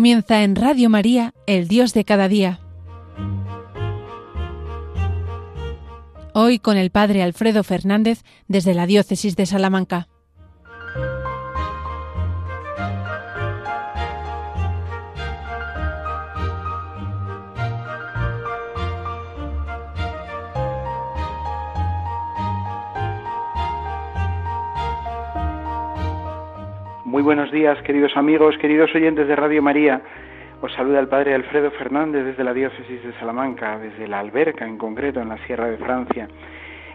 Comienza en Radio María, El Dios de cada día. Hoy con el Padre Alfredo Fernández desde la Diócesis de Salamanca. Muy buenos días, queridos amigos, queridos oyentes de Radio María. Os saluda el Padre Alfredo Fernández desde la Diócesis de Salamanca, desde la Alberca en concreto, en la Sierra de Francia.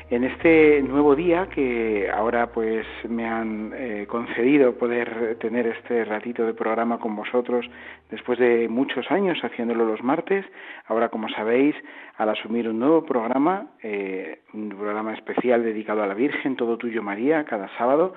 En este nuevo día que ahora pues me han eh, concedido poder tener este ratito de programa con vosotros después de muchos años haciéndolo los martes, ahora como sabéis al asumir un nuevo programa, eh, un programa especial dedicado a la Virgen, todo tuyo María, cada sábado,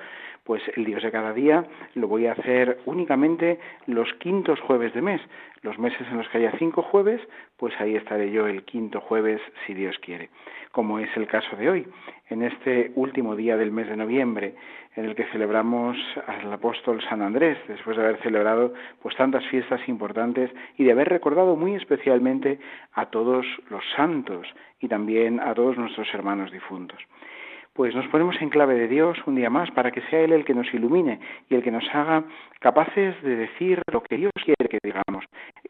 pues el Dios de cada día lo voy a hacer únicamente los quintos jueves de mes. Los meses en los que haya cinco jueves, pues ahí estaré yo el quinto jueves, si Dios quiere, como es el caso de hoy, en este último día del mes de noviembre, en el que celebramos al apóstol San Andrés, después de haber celebrado pues tantas fiestas importantes y de haber recordado muy especialmente a todos los santos y también a todos nuestros hermanos difuntos pues nos ponemos en clave de Dios un día más para que sea Él el que nos ilumine y el que nos haga capaces de decir lo que Dios quiere que digamos,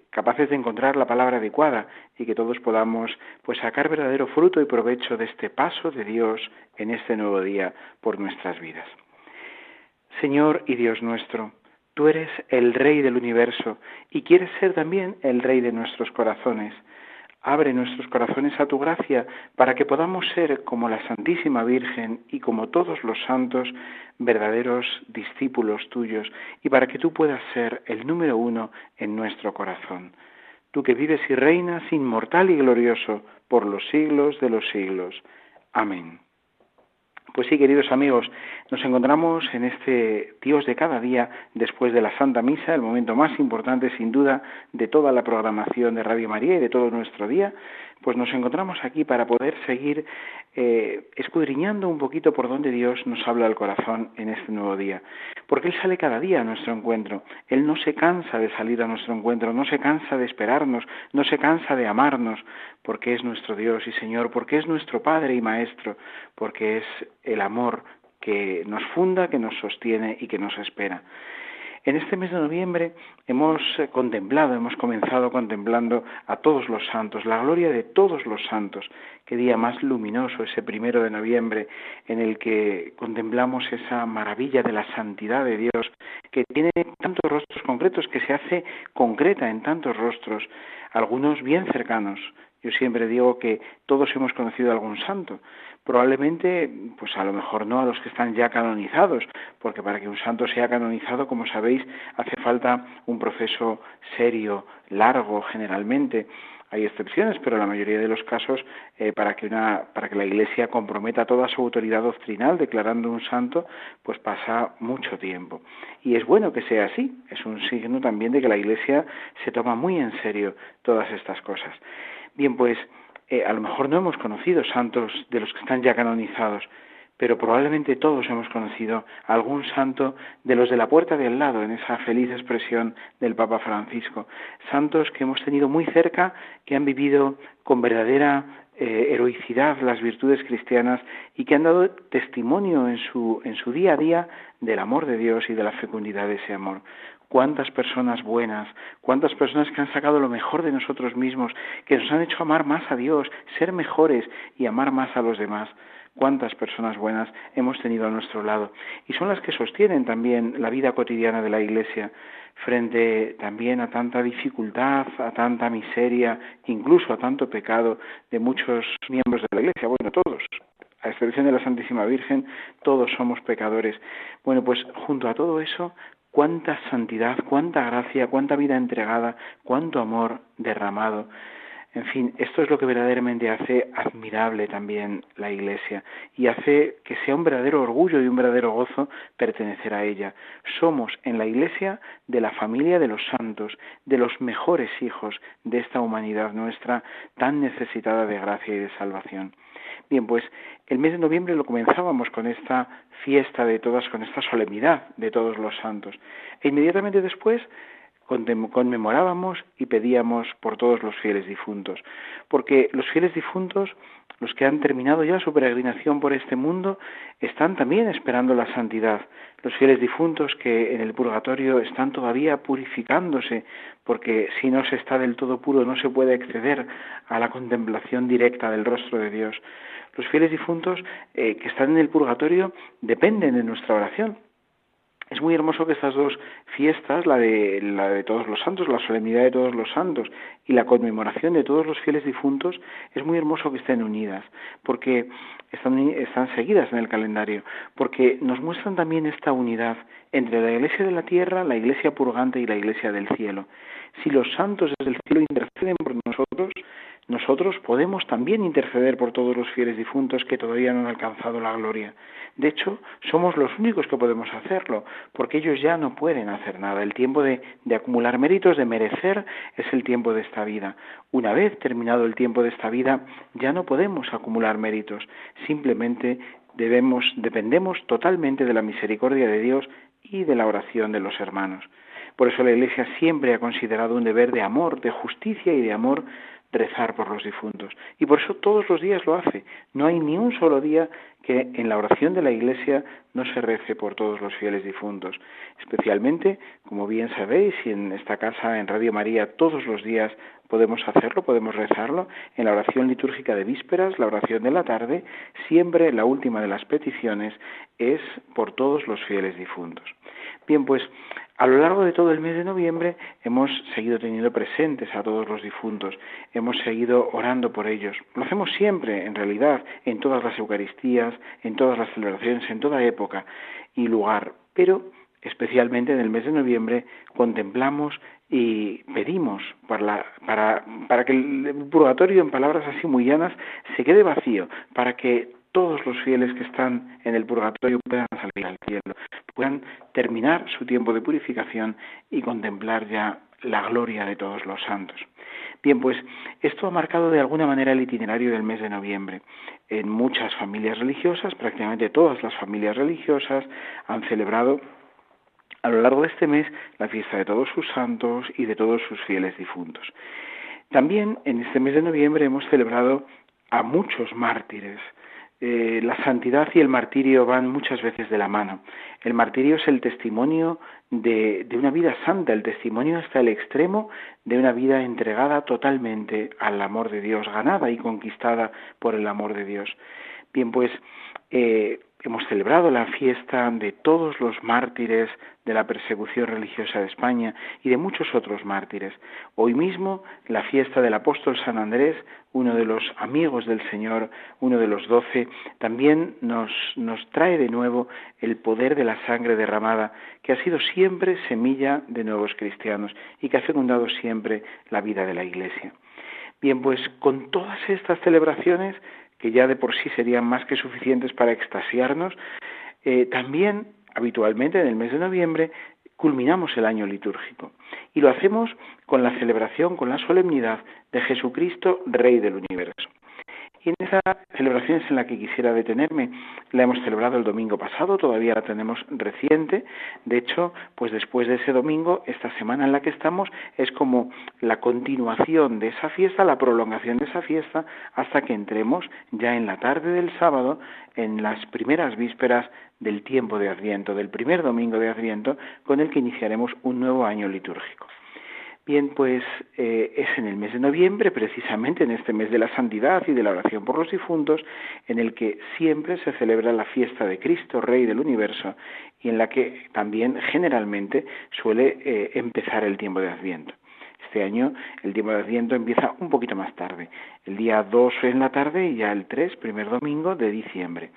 capaces de encontrar la palabra adecuada y que todos podamos pues sacar verdadero fruto y provecho de este paso de Dios en este nuevo día por nuestras vidas. Señor y Dios nuestro, tú eres el Rey del universo y quieres ser también el Rey de nuestros corazones. Abre nuestros corazones a tu gracia para que podamos ser como la Santísima Virgen y como todos los santos verdaderos discípulos tuyos y para que tú puedas ser el número uno en nuestro corazón. Tú que vives y reinas inmortal y glorioso por los siglos de los siglos. Amén. Pues sí, queridos amigos, nos encontramos en este Dios de cada día después de la Santa Misa, el momento más importante sin duda de toda la programación de Radio María y de todo nuestro día, pues nos encontramos aquí para poder seguir eh, escudriñando un poquito por donde Dios nos habla al corazón en este nuevo día. Porque Él sale cada día a nuestro encuentro. Él no se cansa de salir a nuestro encuentro, no se cansa de esperarnos, no se cansa de amarnos, porque es nuestro Dios y Señor, porque es nuestro Padre y Maestro, porque es el amor que nos funda, que nos sostiene y que nos espera. En este mes de noviembre hemos eh, contemplado, hemos comenzado contemplando a todos los santos, la gloria de todos los santos. Qué día más luminoso ese primero de noviembre en el que contemplamos esa maravilla de la santidad de Dios que tiene tantos rostros concretos, que se hace concreta en tantos rostros, algunos bien cercanos. Yo siempre digo que todos hemos conocido a algún santo, probablemente, pues a lo mejor no a los que están ya canonizados, porque para que un santo sea canonizado, como sabéis, hace falta un proceso serio, largo, generalmente. Hay excepciones, pero en la mayoría de los casos, eh, para que una, para que la Iglesia comprometa toda su autoridad doctrinal declarando un santo, pues pasa mucho tiempo. Y es bueno que sea así. Es un signo también de que la Iglesia se toma muy en serio todas estas cosas. Bien, pues eh, a lo mejor no hemos conocido santos de los que están ya canonizados, pero probablemente todos hemos conocido algún santo de los de la puerta de al lado, en esa feliz expresión del Papa Francisco. Santos que hemos tenido muy cerca, que han vivido con verdadera eh, heroicidad las virtudes cristianas y que han dado testimonio en su, en su día a día del amor de Dios y de la fecundidad de ese amor cuántas personas buenas, cuántas personas que han sacado lo mejor de nosotros mismos, que nos han hecho amar más a Dios, ser mejores y amar más a los demás. Cuántas personas buenas hemos tenido a nuestro lado. Y son las que sostienen también la vida cotidiana de la Iglesia frente también a tanta dificultad, a tanta miseria, incluso a tanto pecado de muchos miembros de la Iglesia. Bueno, todos, a excepción de la Santísima Virgen, todos somos pecadores. Bueno, pues junto a todo eso, cuánta santidad, cuánta gracia, cuánta vida entregada, cuánto amor derramado. En fin, esto es lo que verdaderamente hace admirable también la Iglesia y hace que sea un verdadero orgullo y un verdadero gozo pertenecer a ella. Somos en la Iglesia de la familia de los santos, de los mejores hijos de esta humanidad nuestra tan necesitada de gracia y de salvación. Bien, pues el mes de noviembre lo comenzábamos con esta fiesta de todas, con esta solemnidad de todos los santos. E inmediatamente después conmemorábamos y pedíamos por todos los fieles difuntos, porque los fieles difuntos, los que han terminado ya su peregrinación por este mundo, están también esperando la santidad. Los fieles difuntos que en el purgatorio están todavía purificándose, porque si no se está del todo puro no se puede acceder a la contemplación directa del rostro de Dios. Los fieles difuntos eh, que están en el purgatorio dependen de nuestra oración, es muy hermoso que estas dos fiestas, la de, la de todos los santos, la solemnidad de todos los santos y la conmemoración de todos los fieles difuntos, es muy hermoso que estén unidas, porque están, están seguidas en el calendario, porque nos muestran también esta unidad entre la iglesia de la tierra, la iglesia purgante y la iglesia del cielo. Si los santos desde el cielo interceden por nosotros, nosotros podemos también interceder por todos los fieles difuntos que todavía no han alcanzado la gloria. De hecho, somos los únicos que podemos hacerlo, porque ellos ya no pueden hacer nada. El tiempo de, acumular méritos, de merecer, es el tiempo de esta vida. Una vez terminado el tiempo de esta vida, ya no podemos acumular méritos. Simplemente debemos, dependemos totalmente de la misericordia de Dios y de la oración de los hermanos. Por eso la Iglesia siempre ha considerado un deber de amor, de justicia y de amor rezar por los difuntos. Y por eso todos los días lo hace. No hay ni un solo día que en la oración de la Iglesia no se rece por todos los fieles difuntos. Especialmente, como bien sabéis, y en esta casa, en Radio María, todos los días podemos hacerlo, podemos rezarlo, en la oración litúrgica de vísperas, la oración de la tarde, siempre la última de las peticiones es por todos los fieles difuntos. Bien, pues a lo largo de todo el mes de noviembre hemos seguido teniendo presentes a todos los difuntos, hemos seguido orando por ellos. Lo hacemos siempre, en realidad, en todas las Eucaristías, en todas las celebraciones, en toda época y lugar, pero especialmente en el mes de noviembre contemplamos y pedimos para, para, que el purgatorio, en palabras así muy llanas, se quede vacío, para que todos los fieles que están en el purgatorio puedan salir al cielo, puedan terminar su tiempo de purificación y contemplar ya la gloria de todos los santos. Bien, pues esto ha marcado de alguna manera el itinerario del mes de noviembre. En muchas familias religiosas, prácticamente todas las familias religiosas han celebrado a lo largo de este mes la fiesta de todos sus santos y de todos sus fieles difuntos. También en este mes de noviembre hemos celebrado a muchos mártires, eh, la santidad y el martirio van muchas veces de la mano. El martirio es el testimonio de, de, una vida santa, el testimonio hasta el extremo de una vida entregada totalmente al amor de Dios, ganada y conquistada por el amor de Dios. Bien, pues eh, hemos celebrado la fiesta de todos los mártires de la persecución religiosa de España y de muchos otros mártires. Hoy mismo la fiesta del apóstol San Andrés, uno de los amigos del Señor, uno de los doce, también nos, nos trae de nuevo el poder de la sangre derramada, que ha sido siempre semilla de nuevos cristianos y que ha fecundado siempre la vida de la Iglesia. Bien, pues con todas estas celebraciones que ya de por sí serían más que suficientes para extasiarnos, eh, también habitualmente en el mes de noviembre culminamos el año litúrgico y lo hacemos con la celebración, con la solemnidad de Jesucristo, Rey del universo. Y en esa celebración es en la que quisiera detenerme. La hemos celebrado el domingo pasado, todavía la tenemos reciente. De hecho, pues después de ese domingo, esta semana en la que estamos es como la continuación de esa fiesta, la prolongación de esa fiesta, hasta que entremos ya en la tarde del sábado, en las primeras vísperas del tiempo de Adviento, del primer domingo de Adviento, con el que iniciaremos un nuevo año litúrgico. Bien, pues eh, es en el mes de noviembre, precisamente en este mes de la santidad y de la oración por los difuntos, en el que siempre se celebra la fiesta de Cristo, Rey del universo, y en la que también generalmente suele eh, empezar el tiempo de Adviento. Este año el tiempo de Adviento empieza un poquito más tarde, el día 2 en la tarde y ya el 3, primer domingo de diciembre,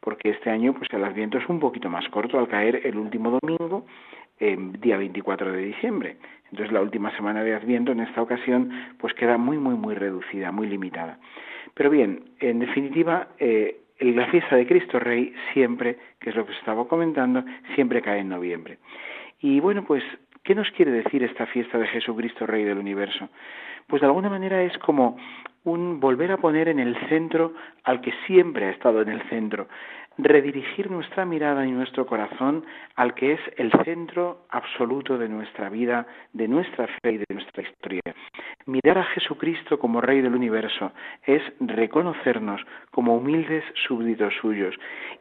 porque este año pues el Adviento es un poquito más corto al caer el último domingo, día 24 de diciembre. Entonces la última semana de Adviento en esta ocasión pues queda muy muy muy reducida, muy limitada. Pero bien, en definitiva, eh, la fiesta de Cristo Rey siempre, que es lo que se estaba comentando, siempre cae en noviembre. Y bueno, pues, ¿qué nos quiere decir esta fiesta de Jesucristo Rey del universo? Pues de alguna manera es como un volver a poner en el centro al que siempre ha estado en el centro, redirigir nuestra mirada y nuestro corazón al que es el centro absoluto de nuestra vida, de nuestra fe y de nuestra historia. Mirar a Jesucristo como Rey del universo es reconocernos como humildes súbditos suyos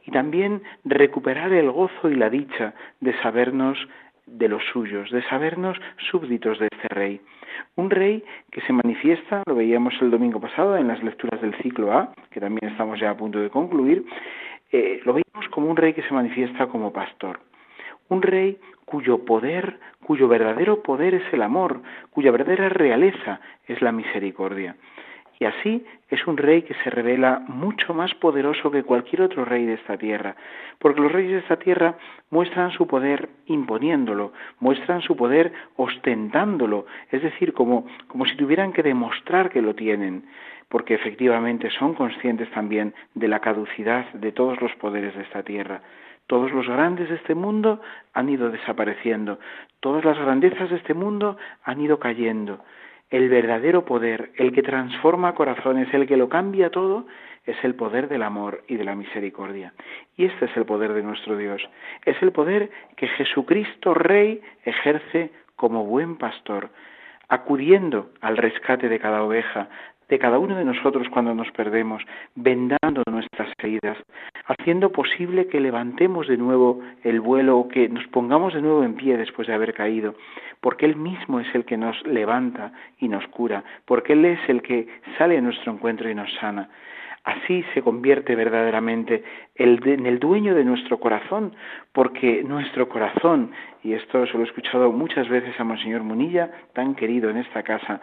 y también recuperar el gozo y la dicha de sabernos de los suyos, de sabernos súbditos de este Rey. Un rey que se manifiesta, lo veíamos el domingo pasado en las lecturas del ciclo A, que también estamos ya a punto de concluir, eh, lo veíamos como un rey que se manifiesta como pastor. Un rey cuyo poder, cuyo verdadero poder es el amor, cuya verdadera realeza es la misericordia. Y así es un rey que se revela mucho más poderoso que cualquier otro rey de esta tierra, porque los reyes de esta tierra muestran su poder imponiéndolo, muestran su poder ostentándolo, es decir, como, como si tuvieran que demostrar que lo tienen, porque efectivamente son conscientes también de la caducidad de todos los poderes de esta tierra. Todos los grandes de este mundo han ido desapareciendo, todas las grandezas de este mundo han ido cayendo el verdadero poder, el que transforma corazones, el que lo cambia todo, es el poder del amor y de la misericordia. Y este es el poder de nuestro Dios. Es el poder que Jesucristo Rey ejerce como buen pastor, acudiendo al rescate de cada oveja, de cada uno de nosotros cuando nos perdemos, vendando nuestras heridas, haciendo posible que levantemos de nuevo el vuelo o que nos pongamos de nuevo en pie después de haber caído, porque Él mismo es el que nos levanta y nos cura, porque Él es el que sale a nuestro encuentro y nos sana. Así se convierte verdaderamente en el dueño de nuestro corazón, porque nuestro corazón, y esto se lo he escuchado muchas veces a Monseñor Munilla, tan querido en esta casa,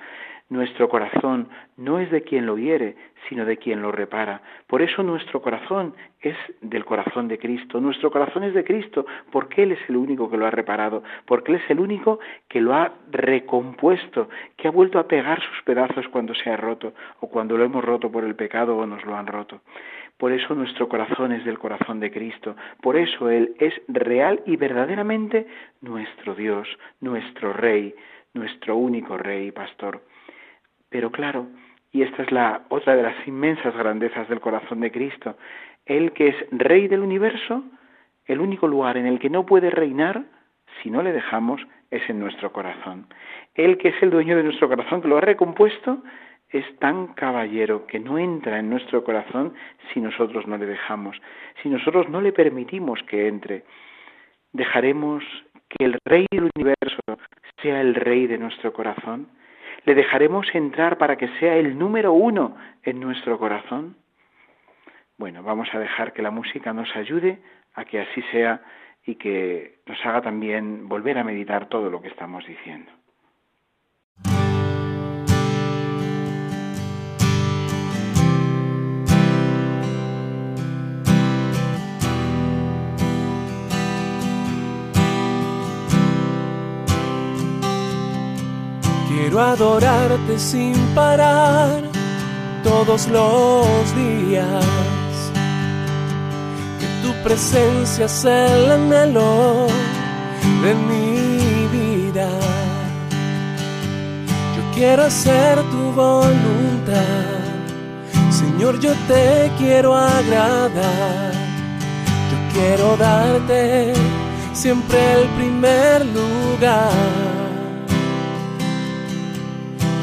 nuestro corazón no es de quien lo hiere, sino de quien lo repara. Por eso nuestro corazón es del corazón de Cristo. Nuestro corazón es de Cristo porque Él es el único que lo ha reparado, porque Él es el único que lo ha recompuesto, que ha vuelto a pegar sus pedazos cuando se ha roto o cuando lo hemos roto por el pecado o nos lo han roto. Por eso nuestro corazón es del corazón de Cristo. Por eso Él es real y verdaderamente nuestro Dios, nuestro Rey, nuestro único Rey y Pastor. Pero claro, y esta es la otra de las inmensas grandezas del corazón de Cristo, Él que es Rey del universo, el único lugar en el que no puede reinar, si no le dejamos, es en nuestro corazón. Él que es el dueño de nuestro corazón, que lo ha recompuesto, es tan caballero que no entra en nuestro corazón si nosotros no le dejamos, si nosotros no le permitimos que entre. Dejaremos que el Rey del universo sea el Rey de nuestro corazón. ¿Le dejaremos entrar para que sea el número uno en nuestro corazón? Bueno, vamos a dejar que la música nos ayude a que así sea y que nos haga también volver a meditar todo lo que estamos diciendo. Quiero adorarte sin parar todos los días. Que tu presencia sea el anhelo de mi vida. Yo quiero hacer tu voluntad. Señor, yo te quiero agradar. Yo quiero darte siempre el primer lugar.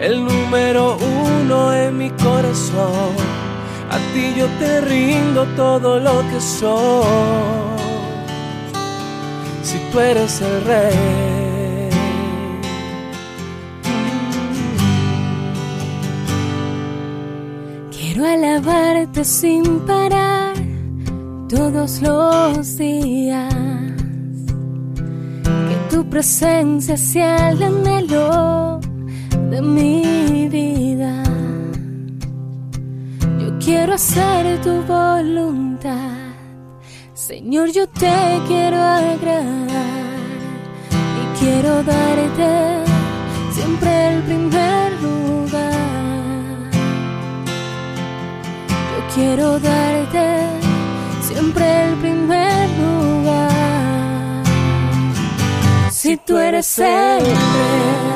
el número uno en mi corazón. A ti yo te rindo todo lo que soy. Si tú eres el rey. Quiero alabarte sin parar todos los días. Que tu presencia sea el anhelo de mi vida. quiero hacer tu voluntad. Señor, yo te quiero agradar y quiero darte siempre el primer lugar. Yo quiero darte siempre el primer lugar. Si tú eres el rey,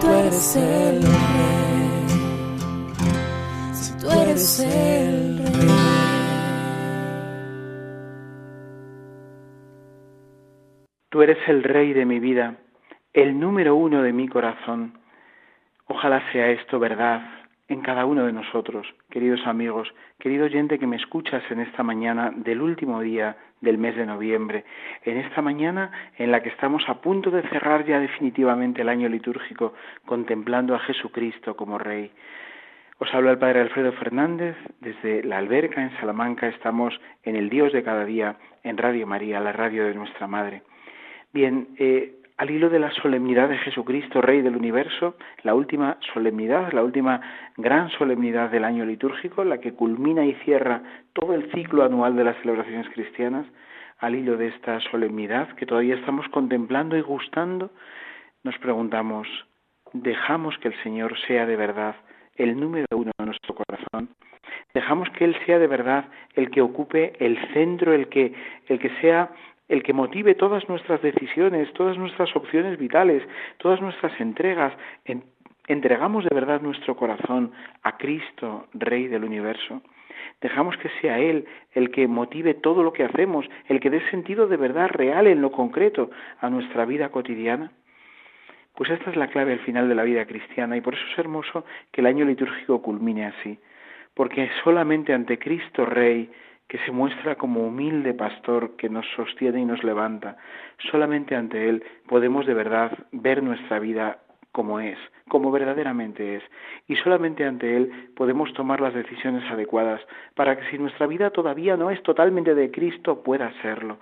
tú eres el rey, si tú eres el rey. Tú eres el rey de mi vida, el número uno de mi corazón. Ojalá sea esto verdad en cada uno de nosotros, queridos amigos, querido oyente que me escuchas en esta mañana del último día del mes de noviembre, en esta mañana en la que estamos a punto de cerrar ya definitivamente el año litúrgico contemplando a Jesucristo como Rey. Os habla el Padre Alfredo Fernández desde la alberca en Salamanca, estamos en el Dios de cada día en Radio María, la radio de nuestra Madre. Bien, eh, al hilo de la solemnidad de Jesucristo, Rey del Universo, la última solemnidad, la última gran solemnidad del año litúrgico, la que culmina y cierra todo el ciclo anual de las celebraciones cristianas, al hilo de esta solemnidad que todavía estamos contemplando y gustando, nos preguntamos, ¿dejamos que el Señor sea de verdad el número uno de nuestro corazón? ¿Dejamos que Él sea de verdad el que ocupe el centro, el que, el que sea el que motive todas nuestras decisiones, todas nuestras opciones vitales, todas nuestras entregas. entregamos de verdad nuestro corazón a Cristo, Rey del universo. Dejamos que sea Él el que motive todo lo que hacemos, el que dé sentido de verdad real en lo concreto a nuestra vida cotidiana. Pues esta es la clave al final de la vida cristiana y por eso es hermoso que el año litúrgico culmine así, porque solamente ante Cristo Rey que se muestra como humilde pastor que nos sostiene y nos levanta. Solamente ante Él podemos de verdad ver nuestra vida como es, como verdaderamente es. Y solamente ante Él podemos tomar las decisiones adecuadas para que si nuestra vida todavía no es totalmente de Cristo, pueda serlo.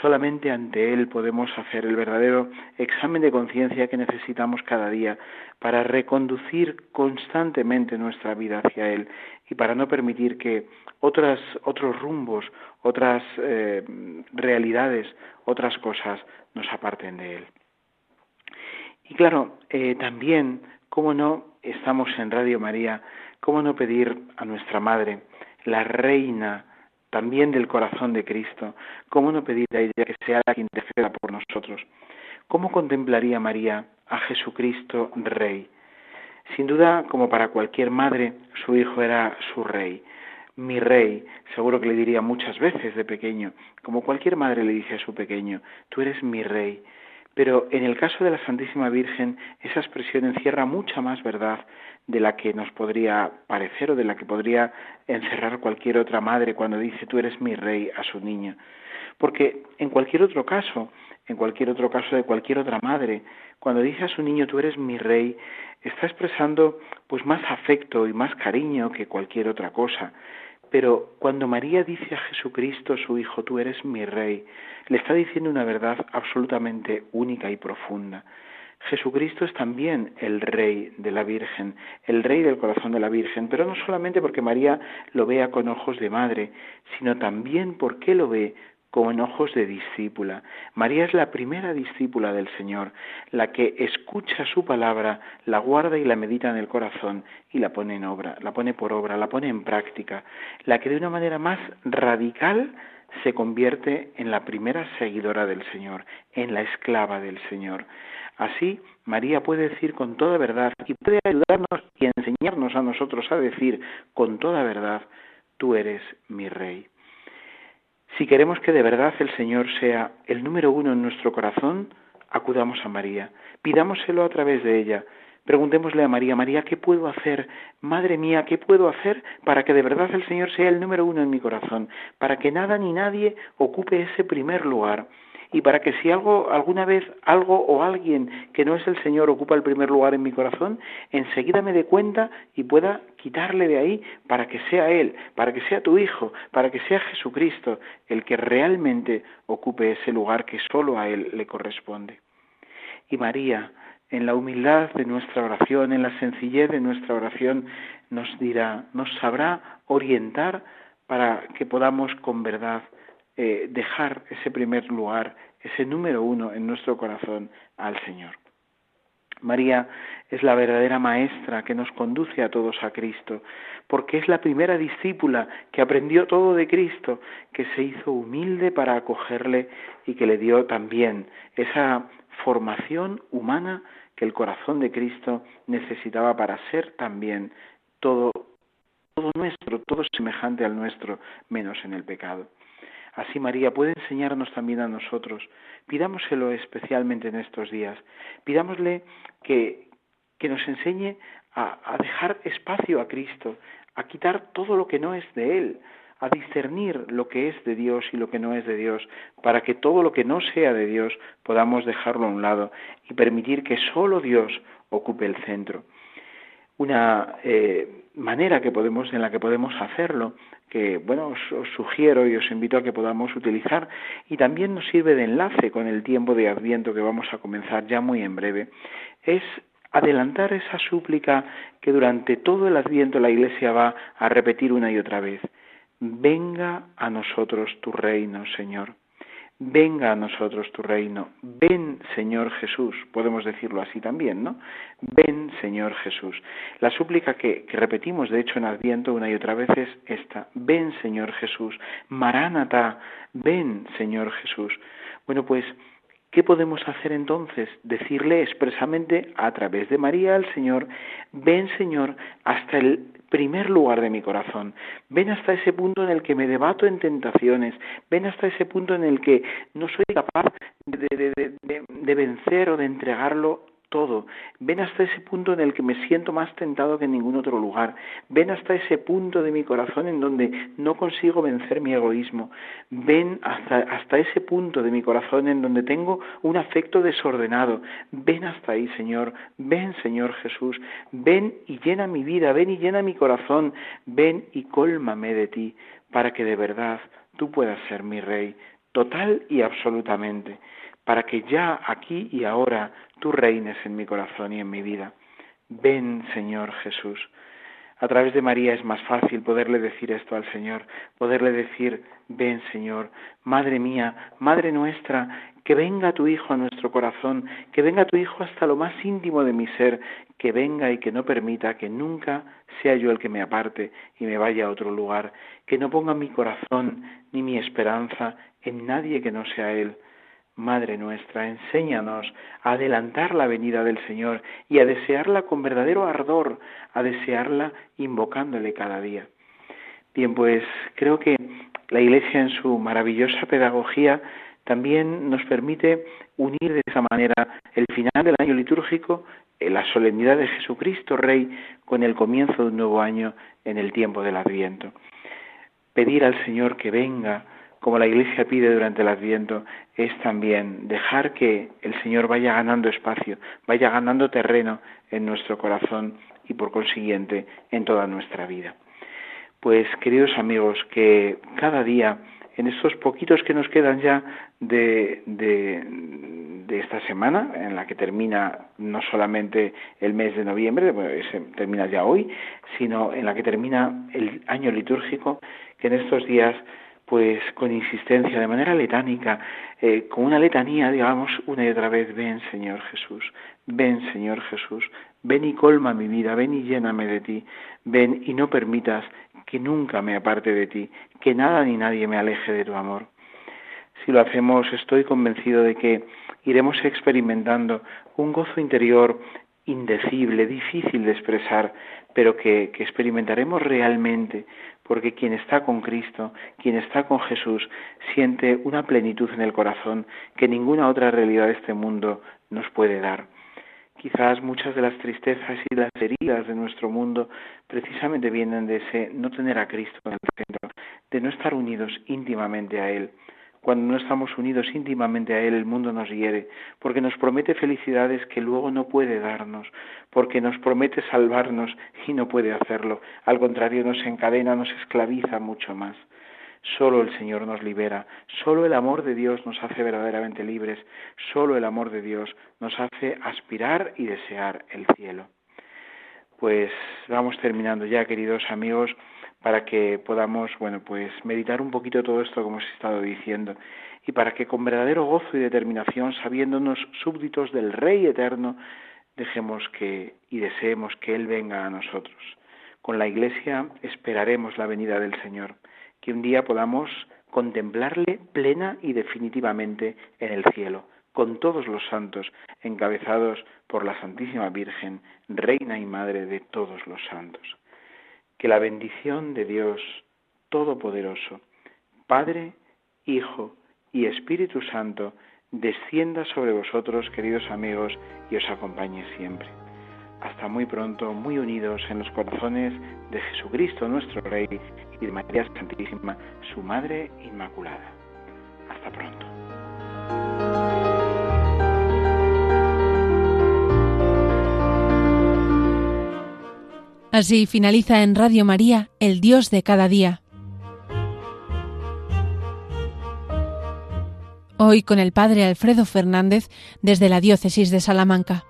Solamente ante Él podemos hacer el verdadero examen de conciencia que necesitamos cada día para reconducir constantemente nuestra vida hacia Él y para no permitir que otras, otros rumbos, otras eh, realidades, otras cosas nos aparten de Él. Y claro, eh, también, ¿cómo no estamos en Radio María? ¿Cómo no pedir a nuestra Madre, la Reina, también del corazón de Cristo, ¿cómo no pedir a ella que sea la que interceda por nosotros? ¿Cómo contemplaría María a Jesucristo Rey? Sin duda, como para cualquier madre, su hijo era su rey. Mi rey, seguro que le diría muchas veces de pequeño, como cualquier madre le dice a su pequeño, tú eres mi rey. Pero en el caso de la Santísima Virgen, esa expresión encierra mucha más verdad de la que nos podría parecer o de la que podría encerrar cualquier otra madre cuando dice tú eres mi rey a su niño. Porque en cualquier otro caso, en cualquier otro caso de cualquier otra madre, cuando dice a su niño tú eres mi rey, está expresando pues más afecto y más cariño que cualquier otra cosa. Pero cuando María dice a Jesucristo, su Hijo, tú eres mi Rey, le está diciendo una verdad absolutamente única y profunda. Jesucristo es también el Rey de la Virgen, el Rey del corazón de la Virgen, pero no solamente porque María lo vea con ojos de madre, sino también porque lo ve como en ojos de discípula. María es la primera discípula del Señor, la que escucha su palabra, la guarda y la medita en el corazón y la pone en obra, la pone por obra, la pone en práctica, la que de una manera más radical se convierte en la primera seguidora del Señor, en la esclava del Señor. Así, María puede decir con toda verdad y puede ayudarnos y enseñarnos a nosotros a decir con toda verdad, tú eres mi rey. Si queremos que de verdad el Señor sea el número uno en nuestro corazón, acudamos a María, pidámoselo a través de ella, Preguntémosle a María, María, ¿qué puedo hacer? Madre mía, ¿qué puedo hacer para que de verdad el Señor sea el número uno en mi corazón? Para que nada ni nadie ocupe ese primer lugar. Y para que si algo, alguna vez algo o alguien que no es el Señor ocupa el primer lugar en mi corazón, enseguida me dé cuenta y pueda quitarle de ahí para que sea Él, para que sea tu Hijo, para que sea Jesucristo el que realmente ocupe ese lugar que solo a Él le corresponde. Y María, en la humildad de nuestra oración, en la sencillez de nuestra oración, nos dirá, nos sabrá orientar para que podamos con verdad eh, dejar ese primer lugar, ese número uno en nuestro corazón al Señor. María es la verdadera maestra que nos conduce a todos a Cristo, porque es la primera discípula que aprendió todo de Cristo, que se hizo humilde para acogerle y que le dio también esa formación humana que el corazón de Cristo necesitaba para ser también todo, todo nuestro, todo semejante al nuestro, menos en el pecado. Así María puede enseñarnos también a nosotros. Pidámoselo especialmente en estos días. Pidámosle que, que nos enseñe a, a dejar espacio a Cristo, a quitar todo lo que no es de Él, a discernir lo que es de Dios y lo que no es de Dios, para que todo lo que no sea de Dios podamos dejarlo a un lado y permitir que solo Dios ocupe el centro. Una eh, manera que podemos, en la que podemos hacerlo, que bueno, os, os, sugiero y os invito a que podamos utilizar y también nos sirve de enlace con el tiempo de Adviento que vamos a comenzar ya muy en breve, es adelantar esa súplica que durante todo el Adviento la Iglesia va a repetir una y otra vez venga a nosotros tu reino, Señor. Venga a nosotros tu reino. Ven, Señor Jesús. Podemos decirlo así también, ¿no? Ven, Señor Jesús. La súplica que, repetimos, de hecho, en Adviento una y otra vez es esta. Ven, Señor Jesús. Maránata. Ven, Señor Jesús. Bueno, pues, ¿qué podemos hacer entonces? Decirle expresamente a través de María al Señor, ven, Señor, hasta el primer lugar de mi corazón. Ven hasta ese punto en el que me debato en tentaciones. Ven hasta ese punto en el que no soy capaz de, de vencer o de entregarlo todo. Ven hasta ese punto en el que me siento más tentado que en ningún otro lugar. Ven hasta ese punto de mi corazón en donde no consigo vencer mi egoísmo. Ven hasta, hasta ese punto de mi corazón en donde tengo un afecto desordenado. Ven hasta ahí, Señor. Ven, Señor Jesús. Ven y llena mi vida. Ven y llena mi corazón. Ven y cólmame de ti para que de verdad tú puedas ser mi Rey, total y absolutamente para que ya aquí y ahora tú reines en mi corazón y en mi vida. Ven, Señor Jesús. A través de María es más fácil poderle decir esto al Señor, poderle decir, ven Señor, Madre mía, Madre nuestra, que venga tu Hijo a nuestro corazón, que venga tu Hijo hasta lo más íntimo de mi ser, que venga y que no permita que nunca sea yo el que me aparte y me vaya a otro lugar, que no ponga mi corazón ni mi esperanza en nadie que no sea Él, Madre nuestra, enséñanos a adelantar la venida del Señor y a desearla con verdadero ardor, a desearla invocándole cada día. Bien, pues creo que la Iglesia en su maravillosa pedagogía también nos permite unir de esa manera el final del año litúrgico, la solemnidad de Jesucristo Rey, con el comienzo de un nuevo año en el tiempo del Adviento. Pedir al Señor que venga, como la Iglesia pide durante el Adviento, es también dejar que el Señor vaya ganando espacio, vaya ganando terreno en nuestro corazón y por consiguiente en toda nuestra vida. Pues queridos amigos, que cada día, en estos poquitos que nos quedan ya de, esta semana, en la que termina no solamente el mes de noviembre, bueno, termina ya hoy, sino en la que termina el año litúrgico, que en estos días pues con insistencia, de manera letánica, eh, con una letanía, digamos una y otra vez, ven Señor Jesús, ven Señor Jesús, ven y colma mi vida, ven y lléname de ti, ven y no permitas que nunca me aparte de ti, que nada ni nadie me aleje de tu amor. Si lo hacemos, estoy convencido de que iremos experimentando un gozo interior indecible, difícil de expresar, pero que, que, experimentaremos realmente, porque quien está con Cristo, quien está con Jesús, siente una plenitud en el corazón que ninguna otra realidad de este mundo nos puede dar. Quizás muchas de las tristezas y las heridas de nuestro mundo precisamente vienen de ese no tener a Cristo en el centro, de no estar unidos íntimamente a Él. Cuando no estamos unidos íntimamente a Él, el mundo nos hiere, porque nos promete felicidades que luego no puede darnos, porque nos promete salvarnos y no puede hacerlo. Al contrario, nos encadena, nos esclaviza mucho más. Solo el Señor nos libera, solo el amor de Dios nos hace verdaderamente libres, solo el amor de Dios nos hace aspirar y desear el cielo. Pues vamos terminando ya, queridos amigos para que podamos, bueno, pues meditar un poquito todo esto como os he estado diciendo y para que con verdadero gozo y determinación, sabiéndonos súbditos del Rey eterno, dejemos que y deseemos que Él venga a nosotros. Con la Iglesia esperaremos la venida del Señor, que un día podamos contemplarle plena y definitivamente en el cielo, con todos los santos, encabezados por la Santísima Virgen, Reina y Madre de todos los santos que la bendición de Dios Todopoderoso, Padre, Hijo y Espíritu Santo, descienda sobre vosotros, queridos amigos, y os acompañe siempre. Hasta muy pronto, muy unidos en los corazones de Jesucristo nuestro Rey y de María Santísima, su Madre Inmaculada. Hasta pronto. Así finaliza en Radio María, El Dios de cada día. Hoy con el Padre Alfredo Fernández desde la Diócesis de Salamanca.